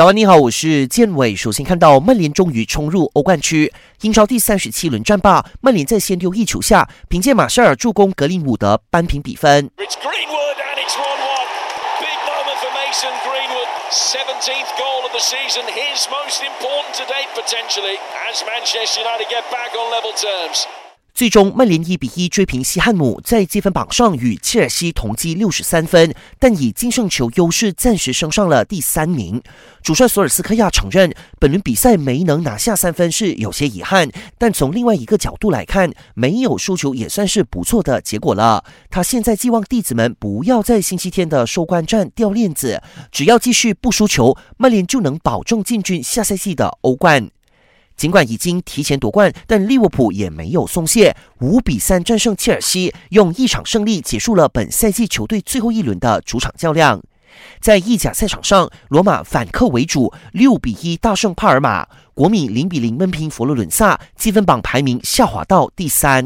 早安，你好，我是建伟。首先看到曼联终于冲入欧冠区，英超第三十七轮战罢，曼联在先丢一球下，凭借马塞尔助攻格林伍德扳平比分。最终，曼联一比一追平西汉姆，在积分榜上与切尔西同积六十三分，但以净胜球优势暂时升上了第三名。主帅索尔斯克亚承认，本轮比赛没能拿下三分是有些遗憾，但从另外一个角度来看，没有输球也算是不错的结果了。他现在寄望弟子们不要在星期天的收官战掉链子，只要继续不输球，曼联就能保证进军下赛季的欧冠。尽管已经提前夺冠，但利物浦也没有松懈，五比三战胜切尔西，用一场胜利结束了本赛季球队最后一轮的主场较量。在意甲赛场上，罗马反客为主，六比一大胜帕尔马；国米零比零闷平佛罗伦萨，积分榜排名下滑到第三。